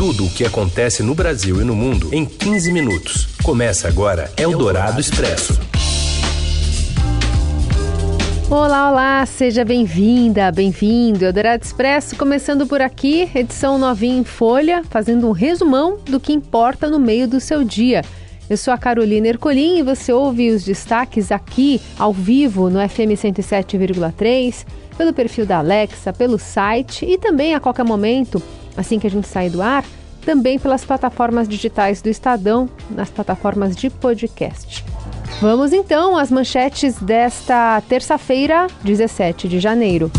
Tudo o que acontece no Brasil e no mundo em 15 minutos. Começa agora Eldorado Expresso. Olá, olá, seja bem-vinda, bem-vindo. Eldorado Expresso começando por aqui, edição novinha em folha, fazendo um resumão do que importa no meio do seu dia. Eu sou a Carolina Ercolim e você ouve os destaques aqui ao vivo no FM 107,3, pelo perfil da Alexa, pelo site e também a qualquer momento, assim que a gente sair do ar, também pelas plataformas digitais do Estadão, nas plataformas de podcast. Vamos então às manchetes desta terça-feira, 17 de janeiro.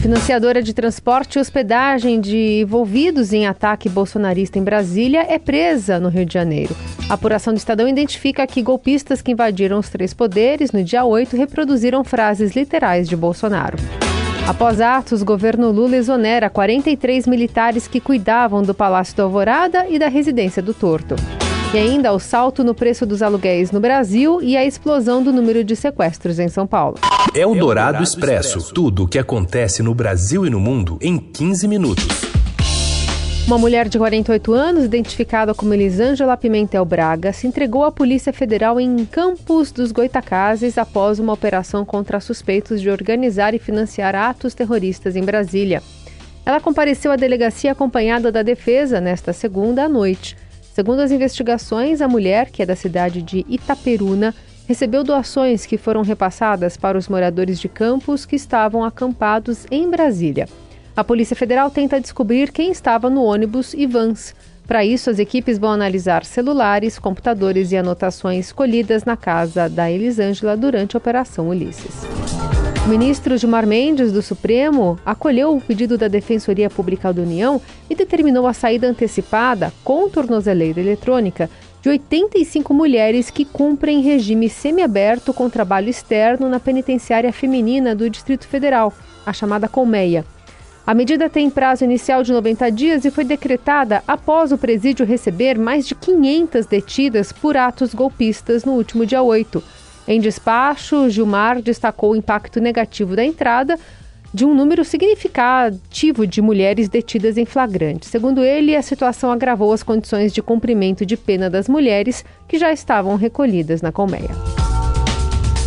Financiadora de transporte e hospedagem de envolvidos em ataque bolsonarista em Brasília é presa no Rio de Janeiro. A apuração do Estadão identifica que golpistas que invadiram os três poderes no dia 8 reproduziram frases literais de Bolsonaro. Após atos, o governo Lula exonera 43 militares que cuidavam do Palácio do Alvorada e da residência do Torto. E ainda o salto no preço dos aluguéis no Brasil e a explosão do número de sequestros em São Paulo. É o Dourado Expresso. Tudo o que acontece no Brasil e no mundo em 15 minutos. Uma mulher de 48 anos, identificada como Elisângela Pimentel Braga, se entregou à Polícia Federal em Campos dos Goitacazes após uma operação contra suspeitos de organizar e financiar atos terroristas em Brasília. Ela compareceu à delegacia acompanhada da defesa nesta segunda à noite. Segundo as investigações, a mulher, que é da cidade de Itaperuna, recebeu doações que foram repassadas para os moradores de campos que estavam acampados em Brasília. A Polícia Federal tenta descobrir quem estava no ônibus e vans. Para isso, as equipes vão analisar celulares, computadores e anotações colhidas na casa da Elisângela durante a Operação Ulisses. O ministro Gilmar Mendes, do Supremo, acolheu o pedido da Defensoria Pública da União e determinou a saída antecipada, com tornozeleira eletrônica, de 85 mulheres que cumprem regime semiaberto com trabalho externo na penitenciária feminina do Distrito Federal, a chamada Colmeia. A medida tem prazo inicial de 90 dias e foi decretada após o presídio receber mais de 500 detidas por atos golpistas no último dia 8 em despacho, Gilmar destacou o impacto negativo da entrada de um número significativo de mulheres detidas em flagrante. Segundo ele, a situação agravou as condições de cumprimento de pena das mulheres que já estavam recolhidas na colmeia.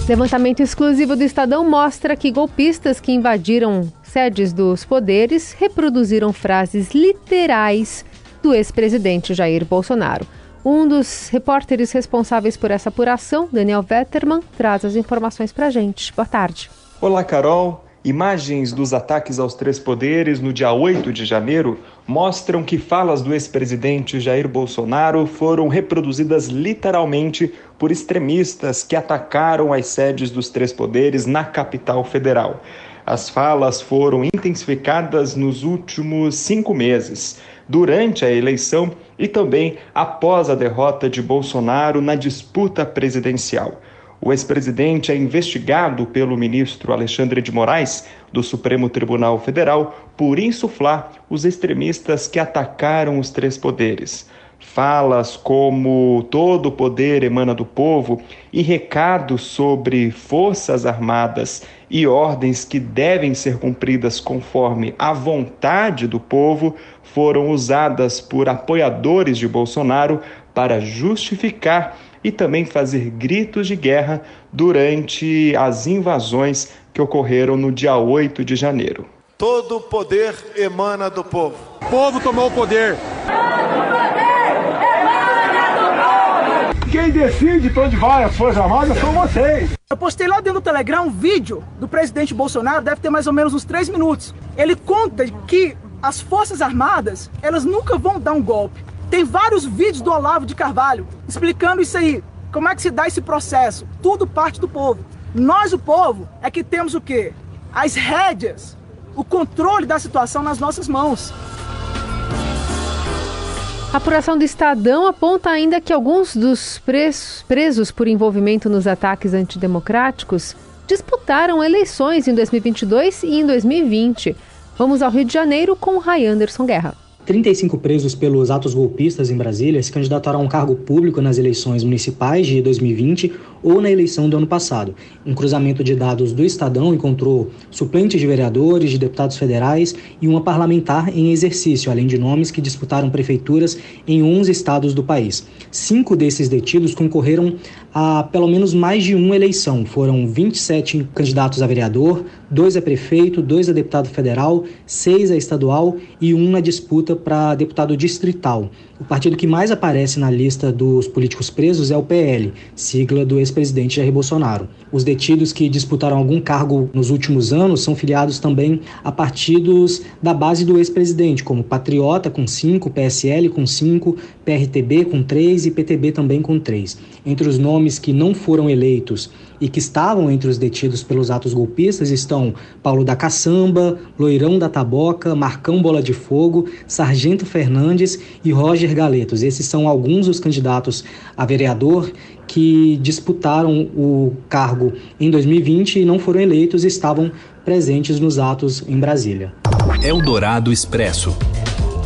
Levantamento exclusivo do Estadão mostra que golpistas que invadiram sedes dos poderes reproduziram frases literais do ex-presidente Jair Bolsonaro. Um dos repórteres responsáveis por essa apuração, Daniel Vetterman, traz as informações para a gente. Boa tarde. Olá, Carol. Imagens dos ataques aos três poderes no dia 8 de janeiro mostram que falas do ex-presidente Jair Bolsonaro foram reproduzidas literalmente por extremistas que atacaram as sedes dos três poderes na capital federal. As falas foram intensificadas nos últimos cinco meses durante a eleição e também após a derrota de Bolsonaro na disputa presidencial. O ex-presidente é investigado pelo ministro Alexandre de Moraes, do Supremo Tribunal Federal, por insuflar os extremistas que atacaram os três poderes. Falas como todo o poder emana do povo e recados sobre forças armadas e ordens que devem ser cumpridas conforme a vontade do povo foram usadas por apoiadores de Bolsonaro para justificar e também fazer gritos de guerra durante as invasões que ocorreram no dia 8 de janeiro. Todo o poder emana do povo. O povo tomou o poder. Quem decide para onde vai as Forças Armadas são vocês. Eu postei lá dentro do Telegram um vídeo do presidente Bolsonaro, deve ter mais ou menos uns três minutos. Ele conta que as Forças Armadas, elas nunca vão dar um golpe. Tem vários vídeos do Olavo de Carvalho explicando isso aí. Como é que se dá esse processo? Tudo parte do povo. Nós, o povo, é que temos o quê? As rédeas, o controle da situação nas nossas mãos. A apuração do Estadão aponta ainda que alguns dos presos por envolvimento nos ataques antidemocráticos disputaram eleições em 2022 e em 2020. Vamos ao Rio de Janeiro com Ray Anderson Guerra. 35 presos pelos atos golpistas em Brasília se candidataram a um cargo público nas eleições municipais de 2020 ou na eleição do ano passado. Um cruzamento de dados do Estadão encontrou suplentes de vereadores, de deputados federais e uma parlamentar em exercício, além de nomes que disputaram prefeituras em 11 estados do país. Cinco desses detidos concorreram a pelo menos mais de uma eleição. Foram 27 candidatos a vereador, dois a prefeito, dois a deputado federal, seis a estadual e um na disputa para deputado distrital. O partido que mais aparece na lista dos políticos presos é o PL, sigla do ex-presidente Jair Bolsonaro. Os detidos que disputaram algum cargo nos últimos anos são filiados também a partidos da base do ex-presidente, como Patriota com 5, PSL com 5, PRTB com 3 e PTB também com 3. Entre os nomes que não foram eleitos e que estavam entre os detidos pelos atos golpistas estão Paulo da Caçamba, Loirão da Taboca, Marcão Bola de Fogo, Sargento Fernandes e Roger Galetos. Esses são alguns dos candidatos a vereador que disputaram o cargo em 2020 e não foram eleitos e estavam presentes nos atos em Brasília. Eldorado Expresso.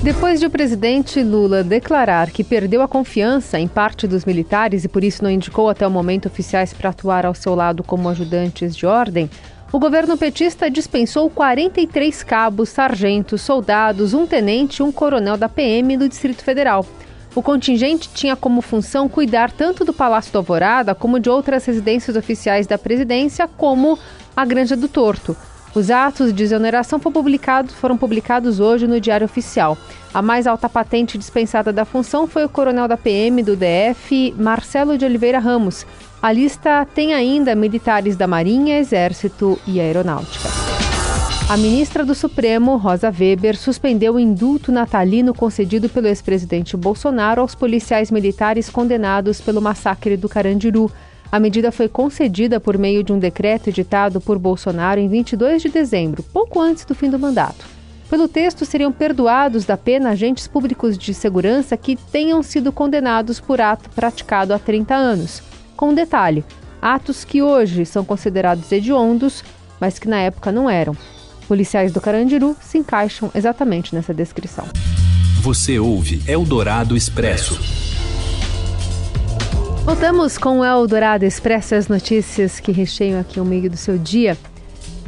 Depois de o presidente Lula declarar que perdeu a confiança em parte dos militares e por isso não indicou até o momento oficiais para atuar ao seu lado como ajudantes de ordem, o governo petista dispensou 43 cabos, sargentos, soldados, um tenente e um coronel da PM do Distrito Federal. O contingente tinha como função cuidar tanto do Palácio do Alvorada como de outras residências oficiais da presidência, como a Granja do Torto. Os atos de exoneração foram publicados, hoje no Diário Oficial. A mais alta patente dispensada da função foi o coronel da PM do DF, Marcelo de Oliveira Ramos. A lista tem ainda militares da Marinha, Exército e Aeronáutica. A ministra do Supremo, Rosa Weber, suspendeu o indulto natalino concedido pelo ex-presidente Bolsonaro aos policiais militares condenados pelo massacre do Carandiru. A medida foi concedida por meio de um decreto editado por Bolsonaro em 22 de dezembro, pouco antes do fim do mandato. Pelo texto, seriam perdoados da pena agentes públicos de segurança que tenham sido condenados por ato praticado há 30 anos. Com um detalhe: atos que hoje são considerados hediondos, mas que na época não eram. Policiais do Carandiru se encaixam exatamente nessa descrição. Você ouve Eldorado Expresso. Voltamos com o Eldorado Expresso as notícias que recheiam aqui o meio do seu dia.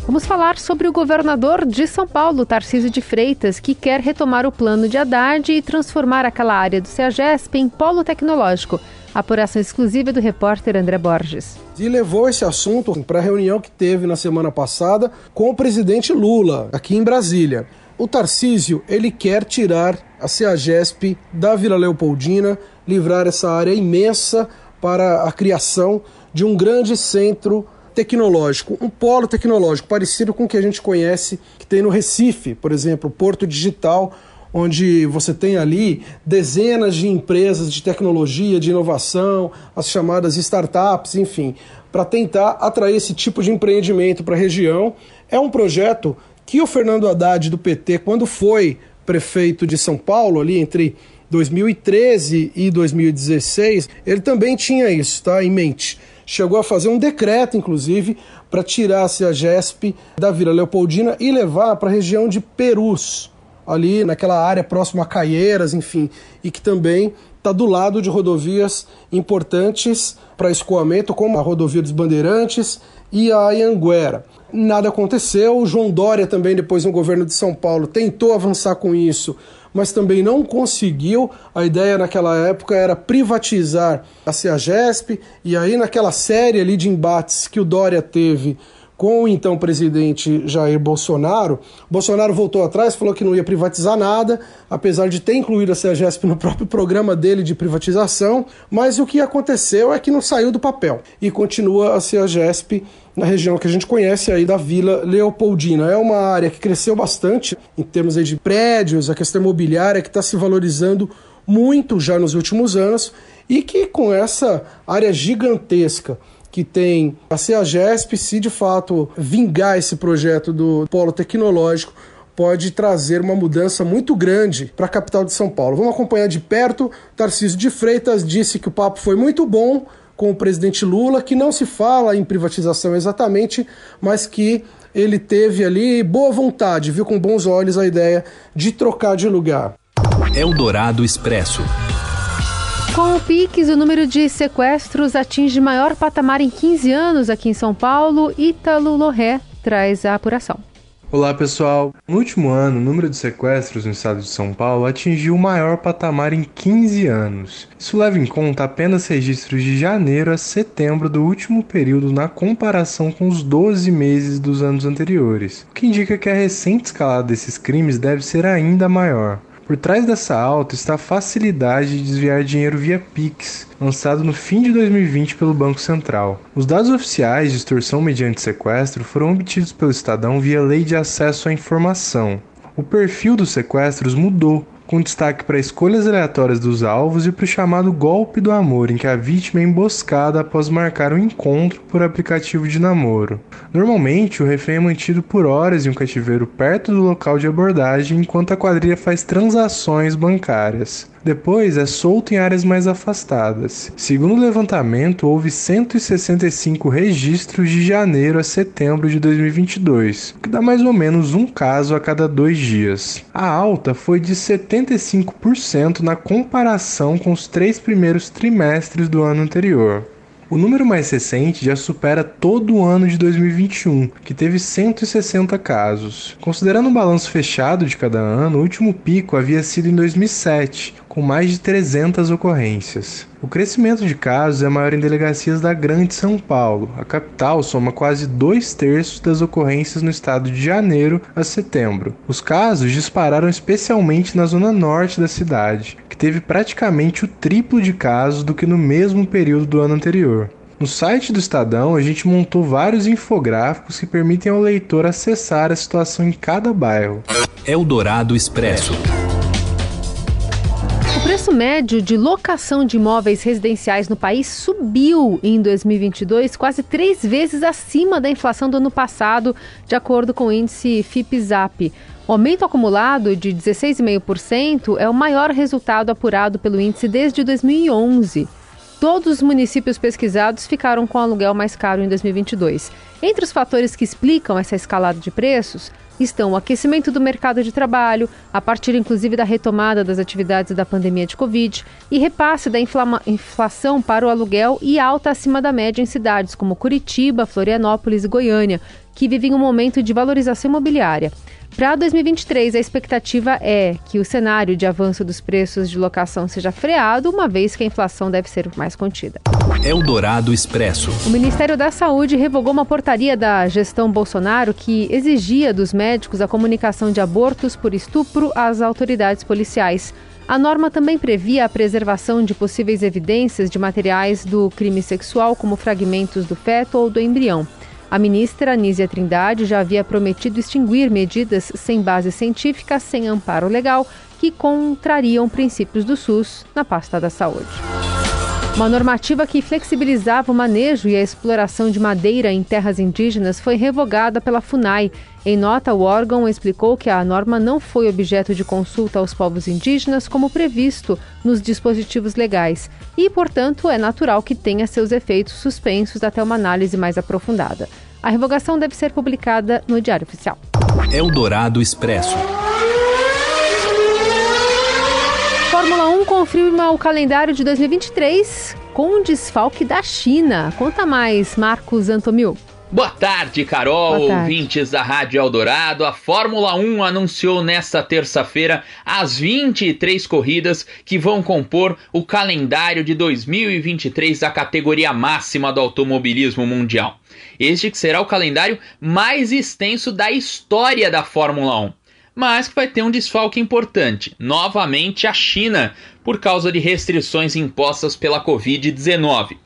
Vamos falar sobre o governador de São Paulo, Tarcísio de Freitas, que quer retomar o plano de Haddad e transformar aquela área do CEAGESP em polo tecnológico. Apuração exclusiva do repórter André Borges. E levou esse assunto para a reunião que teve na semana passada com o presidente Lula, aqui em Brasília. O Tarcísio, ele quer tirar a CEAGESP da Vila Leopoldina, livrar essa área imensa para a criação de um grande centro tecnológico, um polo tecnológico parecido com o que a gente conhece que tem no Recife, por exemplo, Porto Digital, onde você tem ali dezenas de empresas de tecnologia, de inovação, as chamadas startups, enfim, para tentar atrair esse tipo de empreendimento para a região. É um projeto que o Fernando Haddad do PT, quando foi prefeito de São Paulo, ali entre 2013 e 2016, ele também tinha isso tá, em mente. Chegou a fazer um decreto, inclusive, para tirar-se a GESP da Vila Leopoldina e levar para a região de Perus, ali naquela área próxima a Caieiras, enfim, e que também está do lado de rodovias importantes para escoamento, como a rodovia dos Bandeirantes e a Anhanguera. Nada aconteceu. O João Dória também, depois no governo de São Paulo, tentou avançar com isso, mas também não conseguiu. A ideia naquela época era privatizar a CEAGESP, e aí naquela série ali de embates que o Dória teve com o então presidente Jair Bolsonaro, Bolsonaro voltou atrás, falou que não ia privatizar nada, apesar de ter incluído a CEAGESP no próprio programa dele de privatização, mas o que aconteceu é que não saiu do papel e continua a CEAGESP na região que a gente conhece aí da Vila Leopoldina. É uma área que cresceu bastante em termos de prédios, a questão imobiliária que está se valorizando muito já nos últimos anos e que com essa área gigantesca que tem a CEAGESP, se de fato vingar esse projeto do polo tecnológico, pode trazer uma mudança muito grande para a capital de São Paulo. Vamos acompanhar de perto. Tarcísio de Freitas disse que o papo foi muito bom com o presidente Lula, que não se fala em privatização exatamente, mas que ele teve ali boa vontade, viu com bons olhos a ideia de trocar de lugar. Eldorado Expresso. Com o PIX, o número de sequestros atinge maior patamar em 15 anos aqui em São Paulo. Ítalo Lorré traz a apuração. Olá pessoal! No último ano, o número de sequestros no estado de São Paulo atingiu o maior patamar em 15 anos. Isso leva em conta apenas registros de janeiro a setembro do último período na comparação com os 12 meses dos anos anteriores, o que indica que a recente escalada desses crimes deve ser ainda maior. Por trás dessa alta está a facilidade de desviar dinheiro via Pix, lançado no fim de 2020 pelo Banco Central. Os dados oficiais de extorsão mediante sequestro foram obtidos pelo Estadão via Lei de Acesso à Informação. O perfil dos sequestros mudou com destaque para escolhas aleatórias dos alvos e para o chamado golpe do amor, em que a vítima é emboscada após marcar um encontro por aplicativo de namoro. Normalmente, o refém é mantido por horas em um cativeiro perto do local de abordagem enquanto a quadrilha faz transações bancárias. Depois é solto em áreas mais afastadas. Segundo o levantamento, houve 165 registros de janeiro a setembro de 2022, o que dá mais ou menos um caso a cada dois dias. A alta foi de 75% na comparação com os três primeiros trimestres do ano anterior. O número mais recente já supera todo o ano de 2021, que teve 160 casos. Considerando o balanço fechado de cada ano, o último pico havia sido em 2007, com mais de 300 ocorrências. O crescimento de casos é maior em delegacias da Grande São Paulo. A capital soma quase dois terços das ocorrências no estado de janeiro a setembro. Os casos dispararam especialmente na zona norte da cidade, que teve praticamente o triplo de casos do que no mesmo período do ano anterior. No site do Estadão, a gente montou vários infográficos que permitem ao leitor acessar a situação em cada bairro. Eldorado Expresso preço médio de locação de imóveis residenciais no país subiu em 2022, quase três vezes acima da inflação do ano passado, de acordo com o índice FIPZAP. O aumento acumulado de 16,5% é o maior resultado apurado pelo índice desde 2011. Todos os municípios pesquisados ficaram com aluguel mais caro em 2022. Entre os fatores que explicam essa escalada de preços, estão o aquecimento do mercado de trabalho, a partir inclusive da retomada das atividades da pandemia de Covid, e repasse da inflação para o aluguel e alta acima da média em cidades como Curitiba, Florianópolis e Goiânia, que vivem um momento de valorização imobiliária. Para 2023, a expectativa é que o cenário de avanço dos preços de locação seja freado, uma vez que a inflação deve ser mais contida. Eldorado Expresso. O Ministério da Saúde revogou uma portaria da gestão Bolsonaro que exigia dos médicos a comunicação de abortos por estupro às autoridades policiais. A norma também previa a preservação de possíveis evidências de materiais do crime sexual, como fragmentos do feto ou do embrião. A ministra Anísia Trindade já havia prometido extinguir medidas sem base científica, sem amparo legal, que contrariam princípios do SUS na pasta da saúde. Uma normativa que flexibilizava o manejo e a exploração de madeira em terras indígenas foi revogada pela FUNAI. Em nota, o órgão explicou que a norma não foi objeto de consulta aos povos indígenas, como previsto nos dispositivos legais, e, portanto, é natural que tenha seus efeitos suspensos até uma análise mais aprofundada. A revogação deve ser publicada no Diário Oficial. Eldorado Expresso. Fórmula 1 confirma o calendário de 2023 com desfalque da China. Conta mais, Marcos Antomil. Boa tarde, Carol, Boa tarde. ouvintes da Rádio Eldorado. A Fórmula 1 anunciou nesta terça-feira as 23 corridas que vão compor o calendário de 2023 da categoria máxima do automobilismo mundial. Este que será o calendário mais extenso da história da Fórmula 1 mas que vai ter um desfalque importante, novamente a China, por causa de restrições impostas pela Covid-19.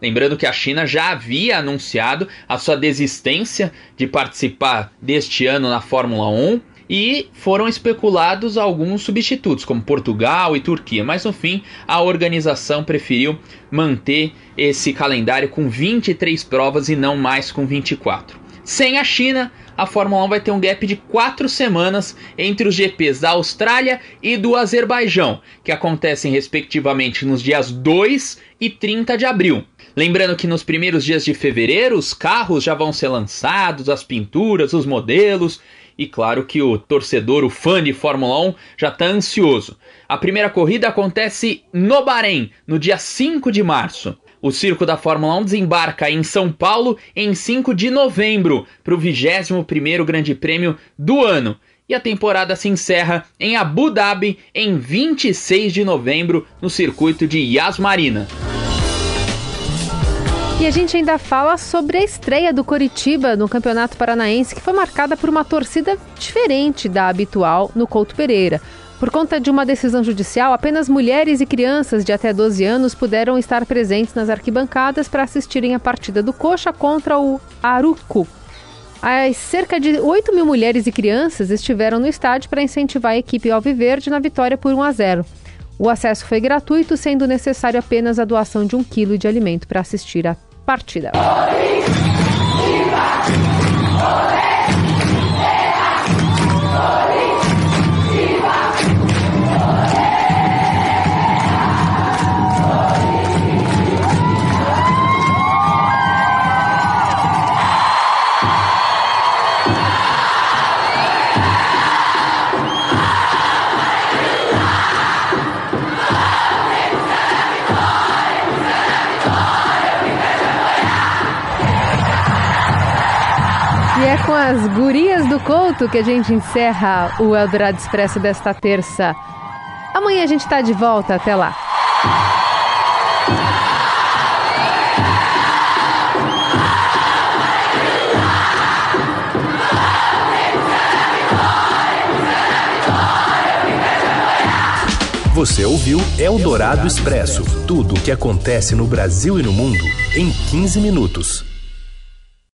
Lembrando que a China já havia anunciado a sua desistência de participar deste ano na Fórmula 1 e foram especulados alguns substitutos, como Portugal e Turquia, mas no fim a organização preferiu manter esse calendário com 23 provas e não mais com 24. Sem a China, a Fórmula 1 vai ter um gap de 4 semanas entre os GPs da Austrália e do Azerbaijão, que acontecem respectivamente nos dias 2 e 30 de abril. Lembrando que nos primeiros dias de fevereiro os carros já vão ser lançados, as pinturas, os modelos, e claro que o torcedor, o fã de Fórmula 1, já está ansioso. A primeira corrida acontece no Bahrein, no dia 5 de março. O circo da Fórmula 1 desembarca em São Paulo em 5 de novembro para o 21º Grande Prêmio do ano. E a temporada se encerra em Abu Dhabi em 26 de novembro no circuito de Yas Marina. E a gente ainda fala sobre a estreia do Coritiba no Campeonato Paranaense, que foi marcada por uma torcida diferente da habitual no Couto Pereira. Por conta de uma decisão judicial, apenas mulheres e crianças de até 12 anos puderam estar presentes nas arquibancadas para assistirem a partida do Coxa contra o Aruco. As cerca de 8 mil mulheres e crianças estiveram no estádio para incentivar a equipe Alviverde na vitória por 1 a 0. O acesso foi gratuito, sendo necessário apenas a doação de um quilo de alimento para assistir a partida. Com as gurias do Couto que a gente encerra o Eldorado Expresso desta terça. Amanhã a gente está de volta. Até lá. Você ouviu Eldorado Expresso tudo o que acontece no Brasil e no mundo em 15 minutos.